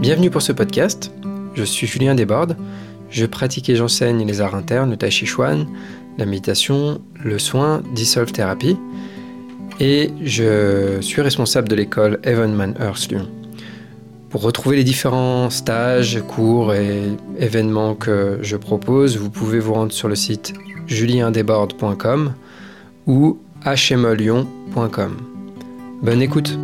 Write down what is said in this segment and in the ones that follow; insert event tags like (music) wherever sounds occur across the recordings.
Bienvenue pour ce podcast. Je suis Julien Desbordes. Je pratique et j'enseigne les arts internes, le tai chi chuan, la méditation, le soin, Dissolve Therapy. Et je suis responsable de l'école Evenman Earth Lyon. Pour retrouver les différents stages, cours et événements que je propose, vous pouvez vous rendre sur le site juliendesbordes.com ou hmlyon.com. Bonne écoute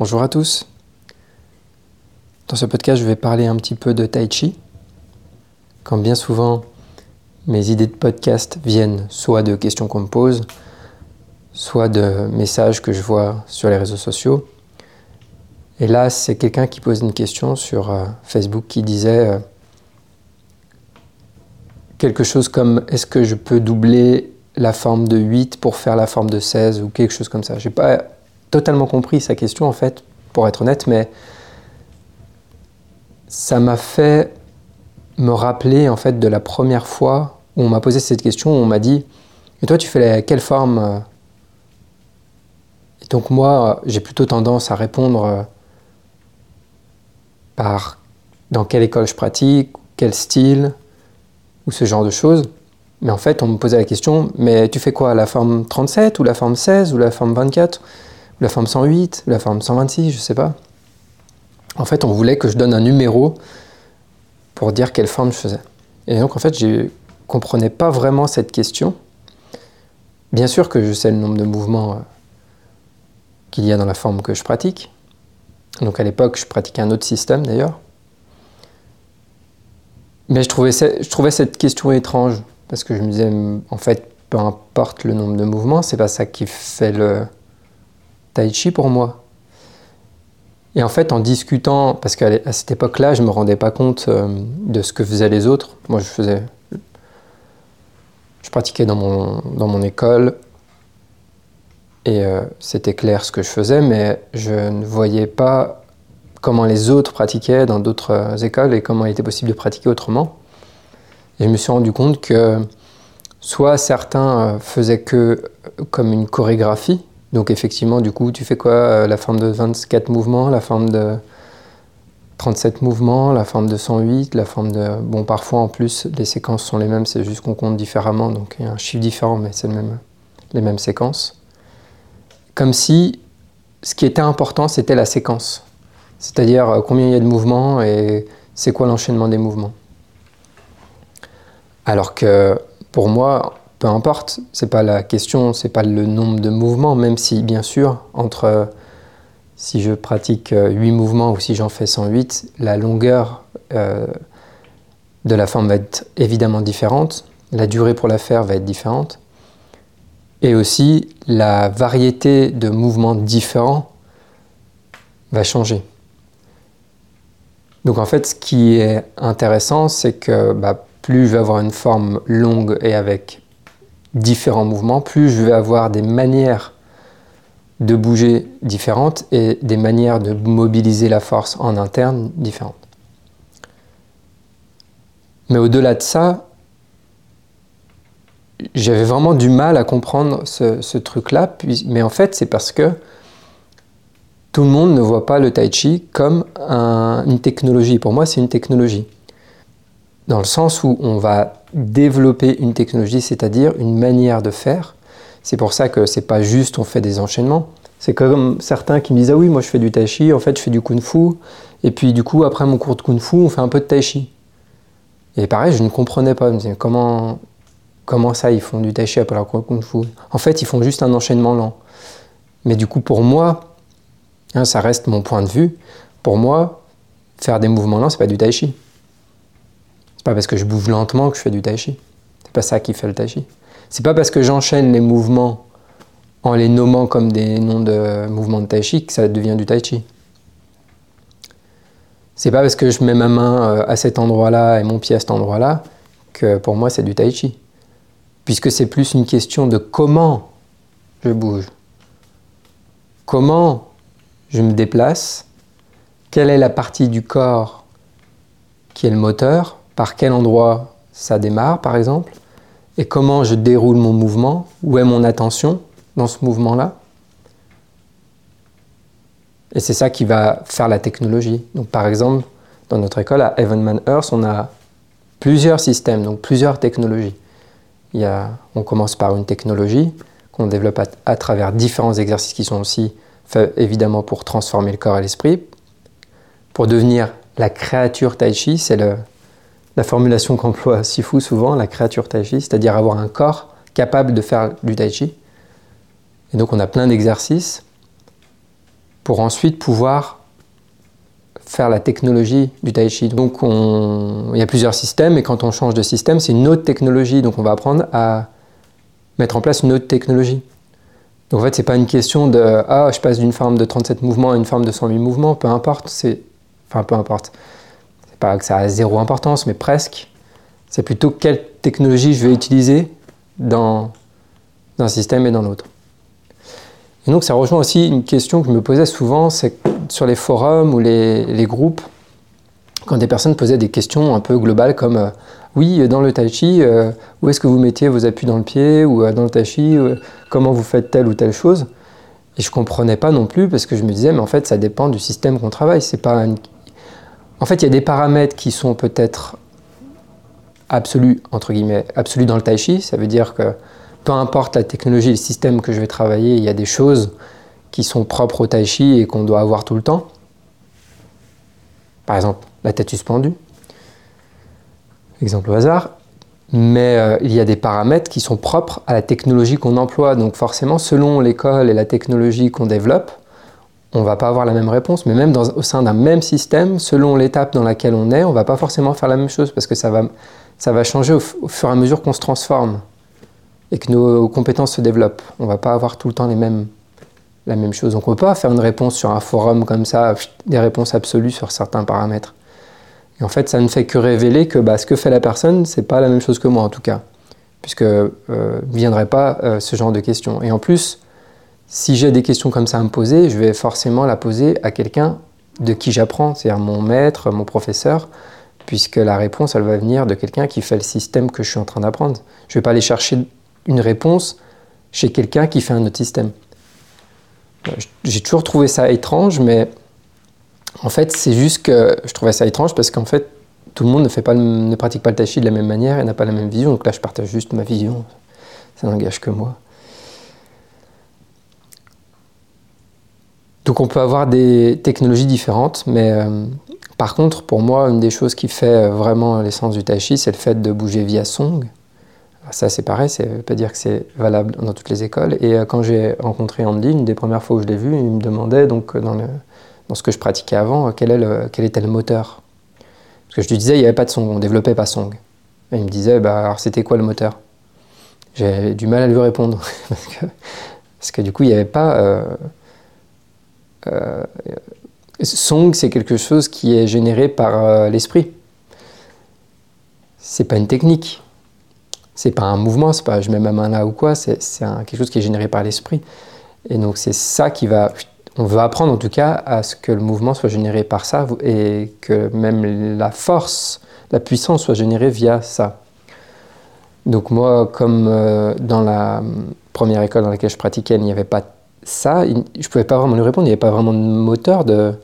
Bonjour à tous. Dans ce podcast, je vais parler un petit peu de Tai Chi. Quand bien souvent mes idées de podcast viennent soit de questions qu'on me pose, soit de messages que je vois sur les réseaux sociaux. Et là, c'est quelqu'un qui pose une question sur euh, Facebook qui disait euh, quelque chose comme est-ce que je peux doubler la forme de 8 pour faire la forme de 16 ou quelque chose comme ça. Totalement compris sa question en fait, pour être honnête, mais ça m'a fait me rappeler en fait de la première fois où on m'a posé cette question, où on m'a dit Et toi tu fais quelle forme euh? Et donc moi j'ai plutôt tendance à répondre euh, par dans quelle école je pratique, quel style, ou ce genre de choses. Mais en fait, on me posait la question, mais tu fais quoi La forme 37 ou la forme 16 ou la forme 24 la forme 108, la forme 126, je sais pas. En fait, on voulait que je donne un numéro pour dire quelle forme je faisais. Et donc, en fait, je comprenais pas vraiment cette question. Bien sûr que je sais le nombre de mouvements euh, qu'il y a dans la forme que je pratique. Donc, à l'époque, je pratiquais un autre système d'ailleurs. Mais je trouvais, je trouvais cette question étrange parce que je me disais, en fait, peu importe le nombre de mouvements, c'est pas ça qui fait le, tai chi pour moi. Et en fait, en discutant, parce qu'à cette époque-là, je ne me rendais pas compte euh, de ce que faisaient les autres. Moi, je faisais. Je pratiquais dans mon, dans mon école et euh, c'était clair ce que je faisais, mais je ne voyais pas comment les autres pratiquaient dans d'autres euh, écoles et comment il était possible de pratiquer autrement. Et je me suis rendu compte que soit certains faisaient que comme une chorégraphie, donc effectivement, du coup, tu fais quoi euh, La forme de 24 mouvements, la forme de 37 mouvements, la forme de 108, la forme de... Bon, parfois en plus, les séquences sont les mêmes, c'est juste qu'on compte différemment, donc il y a un chiffre différent, mais c'est les mêmes séquences. Comme si ce qui était important, c'était la séquence. C'est-à-dire euh, combien il y a de mouvements et c'est quoi l'enchaînement des mouvements. Alors que pour moi, peu importe, c'est pas la question, c'est pas le nombre de mouvements, même si bien sûr, entre si je pratique 8 euh, mouvements ou si j'en fais 108, la longueur euh, de la forme va être évidemment différente, la durée pour la faire va être différente, et aussi la variété de mouvements différents va changer. Donc en fait, ce qui est intéressant, c'est que bah, plus je vais avoir une forme longue et avec différents mouvements, plus je vais avoir des manières de bouger différentes et des manières de mobiliser la force en interne différentes. Mais au-delà de ça, j'avais vraiment du mal à comprendre ce, truc-là, mais en fait c'est parce que tout le monde ne voit pas le tai chi comme une technologie. Pour moi c'est une technologie dans le sens où on va développer une technologie, c'est-à-dire une manière de faire. C'est pour ça que c'est pas juste on fait des enchaînements. C'est comme certains qui me disent ah oui moi je fais du tai chi, en fait je fais du kung fu et puis du coup après mon cours de kung fu on fait un peu de tai chi. Et pareil je ne comprenais pas, comment comment ça ils font du tai chi après leur cours de kung fu? En fait ils font juste un enchaînement lent. Mais du coup pour moi, hein, ça reste mon point de vue. Pour moi faire des mouvements lents c'est pas du tai chi. C'est pas parce que je bouge lentement que je fais du tai chi. C'est pas ça qui fait le tai chi. C'est pas parce que j'enchaîne les mouvements en les nommant comme des noms de mouvements de tai chi que ça devient du tai chi. C'est pas parce que je mets ma main euh, à cet endroit-là et mon pied à cet endroit-là que pour moi c'est du tai chi. Puisque c'est plus une question de comment je bouge. Comment je me déplace, quelle est la partie du corps qui est le moteur, par quel endroit ça démarre, par exemple, et comment je déroule mon mouvement, où est mon attention dans ce mouvement-là. Et c'est ça qui va faire la technologie. Donc par exemple, dans notre école à Evenman Earth, on a plusieurs systèmes, donc plusieurs technologies. Il y a, on commence par une technologie qu'on développe à, travers différents exercices qui sont aussi faits évidemment pour transformer le corps et l'esprit. Pour devenir la créature tai chi, c'est la formulation qu'emploie Sifu souvent, la créature tai chi, c'est-à-dire avoir un corps capable de faire du tai chi. Et donc on a plein d'exercices pour ensuite pouvoir faire la technologie du tai chi. Donc il y a plusieurs systèmes et quand on change de système, c'est une autre technologie. Donc on va apprendre à mettre en place une autre technologie. Donc en fait, c'est pas une question de ah, je passe d'une forme de 37 mouvements à une forme de 108 mouvements, peu importe, c'est enfin peu importe. Pas que ça a zéro importance, mais presque. C'est plutôt quelle technologie je vais utiliser dans un système et dans l'autre. Et donc ça rejoint aussi une question que je me posais souvent, c'est sur les forums ou les, groupes, quand des personnes posaient des questions un peu globales comme euh, oui, dans le tai chi, euh, où est-ce que vous mettiez vos appuis dans le pied ou euh, dans le tai chi, comment vous faites telle ou telle chose? Et je comprenais pas non plus parce que je me disais mais en fait ça dépend du système qu'on travaille. Pas en fait il y a des paramètres qui sont peut-être absolus absolus dans le tai chi. Ça veut dire que peu importe la technologie, le système que je vais travailler, il y a des choses qui sont propres au tai chi et qu'on doit avoir tout le temps. Par exemple, la tête suspendue. Exemple au hasard. Mais euh, il y a des paramètres qui sont propres à la technologie qu'on emploie. Donc forcément, selon l'école et la technologie qu'on développe, on va pas avoir la même réponse. Mais même au sein d'un même système, selon l'étape dans laquelle on est, on va pas forcément faire la même chose parce que ça va, ça va changer au fur et à mesure qu'on se transforme et que nos compétences se développent. On va pas avoir tout le temps les mêmes, la même chose. Donc on ne peut pas faire une réponse sur un forum comme ça, des réponses absolues sur certains paramètres. Et en fait, ça ne fait que révéler que bah, ce que fait la personne, c'est pas la même chose que moi en tout cas, puisque euh, ne viendrait pas euh, ce genre de questions. Et en plus, si j'ai des questions comme ça à me poser, je vais forcément la poser à quelqu'un de qui j'apprends, c'est-à-dire mon maître, mon professeur, puisque la réponse, elle va venir de quelqu'un qui fait le système que je suis en train d'apprendre. Je ne vais pas aller chercher une réponse chez quelqu'un qui fait un autre système. J'ai toujours trouvé ça étrange, mais en fait, c'est juste que je trouvais ça étrange parce qu'en fait, tout le monde ne, fait pas, ne pratique pas le tai de la même manière et n'a pas la même vision. Donc là, je partage juste ma vision. Ça n'engage que moi. Donc on peut avoir des technologies différentes, mais euh, par contre, pour moi, une des choses qui fait vraiment l'essence du tai c'est le fait de bouger via song. Ça, c'est pareil, veut pas dire que c'est valable dans toutes les écoles. Et euh, quand j'ai rencontré Andy, une des premières fois où je l'ai vu, il me demandait, donc, euh, dans, ce que je pratiquais avant, euh, quel, était le moteur. Parce que je lui disais, il n'y avait pas de song, on développait pas song. Et il me disait, bah, c'était quoi le moteur? J'ai du mal à lui répondre. (laughs) parce, que, du coup, il n'y avait pas. Song, c'est quelque chose qui est généré par l'esprit. C'est pas une technique c'est pas un mouvement, c'est pas je mets ma main là ou quoi, c'est quelque chose qui est généré par l'esprit. Et donc c'est ça qui va, on va apprendre en tout cas à ce que le mouvement soit généré par ça et que même la force, la puissance soit générée via ça. Donc moi, comme euh, dans la première école dans laquelle je pratiquais, il n'y avait pas ça, je ne pouvais pas vraiment lui répondre, il n'y avait pas vraiment de moteur, de,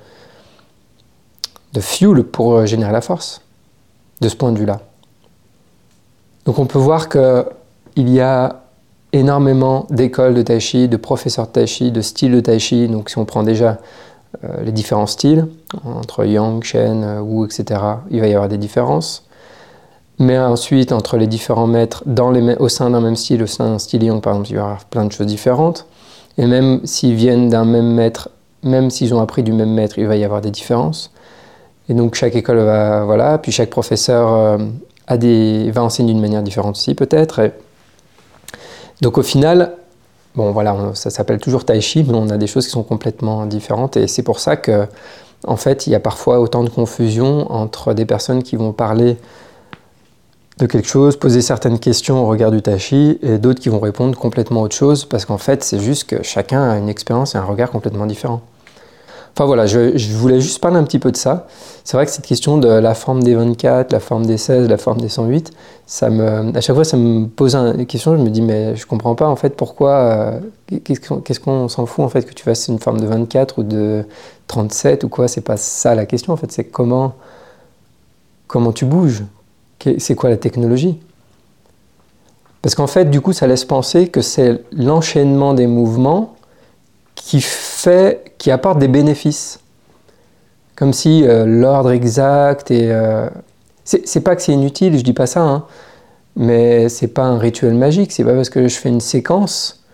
de fuel pour générer la force, de ce point de vue-là. Donc on peut voir qu'il y a énormément d'écoles de tai chi, de professeurs de tai chi, de styles de tai chi. Donc si on prend déjà euh, les différents styles, entre Yang, Shen, euh, Wu, etc., il va y avoir des différences. Mais ensuite, entre les différents maîtres, dans les, au sein d'un même style, au sein d'un style Yang, par exemple, il va y avoir plein de choses différentes. Et même s'ils viennent d'un même maître, même s'ils ont appris du même maître, il va y avoir des différences. Et donc chaque école va, voilà, puis chaque professeur euh, des, va enseigner d'une manière différente aussi peut-être. Donc au final, bon voilà, ça s'appelle toujours tai chi, mais on a des choses qui sont complètement différentes et c'est pour ça que en fait il y a parfois autant de confusion entre des personnes qui vont parler de quelque chose, poser certaines questions au regard du tai chi et d'autres qui vont répondre complètement autre chose parce qu'en fait c'est juste que chacun a une expérience et un regard complètement différent. Enfin voilà, je, voulais juste parler un petit peu de ça. C'est vrai que cette question de la forme des 24, la forme des 16, la forme des 108, ça à chaque fois ça me pose une question, je me dis mais je comprends pas en fait pourquoi, euh, qu'est-ce qu'on s'en fout en fait que tu fasses une forme de 24 ou de 37 ou quoi, c'est pas ça la question en fait, c'est comment, comment tu bouges, c'est quoi la technologie? Parce qu'en fait du coup ça laisse penser que c'est l'enchaînement des mouvements qui fait, qui apporte des bénéfices. Comme si euh, l'ordre exact et. Euh, c'est pas que c'est inutile, je dis pas ça, hein, mais c'est pas un rituel magique, c'est pas parce que je fais une séquence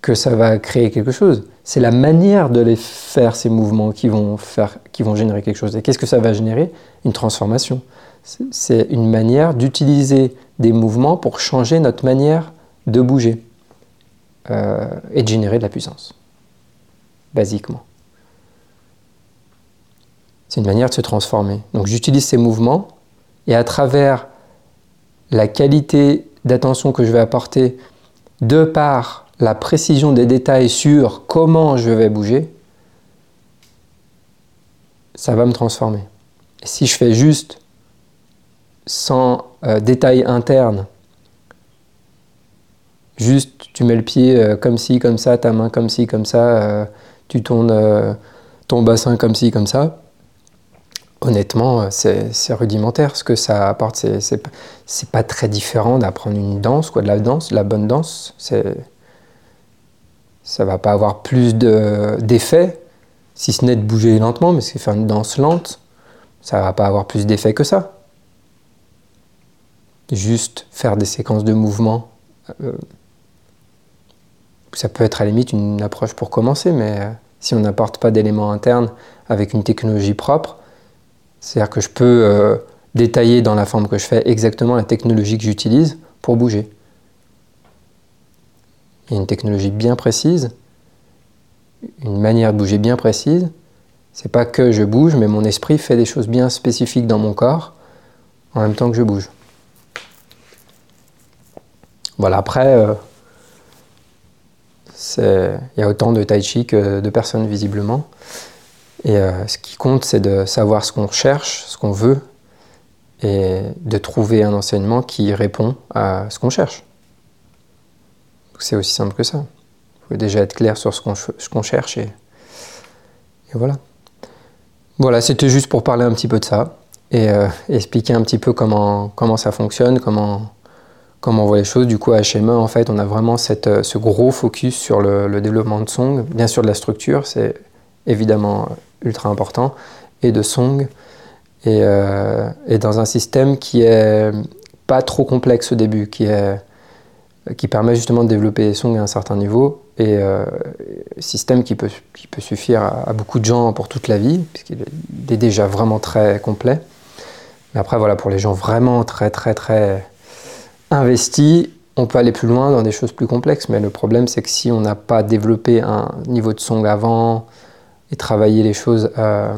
que ça va créer quelque chose. C'est la manière de les faire, ces mouvements, qui vont, faire, qui vont générer quelque chose. Et qu'est-ce que ça va générer? Une transformation. C'est une manière d'utiliser des mouvements pour changer notre manière de bouger euh, et de générer de la puissance, basiquement. C'est une manière de se transformer. Donc j'utilise ces mouvements et à travers la qualité d'attention que je vais apporter de par la précision des détails sur comment je vais bouger, ça va me transformer. Et si je fais juste sans euh, détails internes, juste tu mets le pied euh, comme ci, comme ça, ta main comme ci, comme ça, euh, tu tournes ton bassin comme ci, comme ça, honnêtement, euh, c'est rudimentaire. Ce que ça apporte, c'est pas très différent d'apprendre une danse, quoi, de la danse, la bonne danse. Ça va pas avoir plus d'effet, si ce n'est de bouger lentement, mais c'est faire une danse lente, ça va pas avoir plus d'effet que ça. Juste faire des séquences de mouvements. Euh, ça peut être à la limite une approche pour commencer, mais euh, si on n'apporte pas d'éléments internes avec une technologie propre, c'est-à-dire que je peux euh, détailler dans la forme que je fais exactement la technologie que j'utilise pour bouger. Il y a une technologie bien précise, une manière de bouger bien précise. C'est pas que je bouge, mais mon esprit fait des choses bien spécifiques dans mon corps en même temps que je bouge. Voilà, après, euh, il y a autant de tai chi que de personnes visiblement. Et euh, ce qui compte, c'est de savoir ce qu'on cherche, ce qu'on veut, et de trouver un enseignement qui répond à ce qu'on cherche. C'est aussi simple que ça. Il faut déjà être clair sur ce qu'on cherche et, voilà. Voilà, c'était juste pour parler un petit peu de ça et euh, expliquer un petit peu comment, comment ça fonctionne, comment, comment on voit les choses. Du coup, à HME, en fait, on a vraiment cette, euh, ce gros focus sur le, développement de Song, bien sûr de la structure, c'est évidemment ultra important, et de Song, et, euh, et, dans un système qui est pas trop complexe au début, qui, est, qui permet justement de développer Song à un certain niveau, et euh, système qui peut, qui peut suffire à, beaucoup de gens pour toute la vie, puisqu'il est déjà vraiment très complet. Mais après, voilà, pour les gens vraiment très, très, très investis, on peut aller plus loin dans des choses plus complexes, mais le problème c'est que si on n'a pas développé un niveau de song avant, et travailler les choses, euh,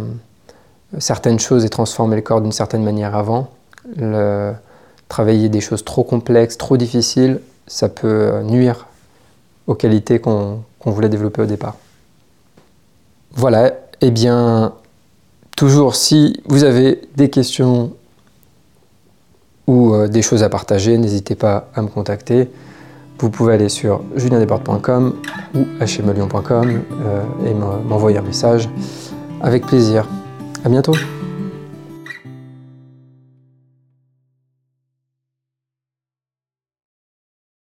certaines choses et transformer le corps d'une certaine manière avant. Le, travailler des choses trop complexes, trop difficiles, ça peut nuire aux qualités qu'on voulait développer au départ. Voilà, et eh bien, toujours si vous avez des questions ou euh, des choses à partager, n'hésitez pas à me contacter. Vous pouvez aller sur juliendesportes.com ou hmelion.com euh, et m'envoyer un message avec plaisir. À bientôt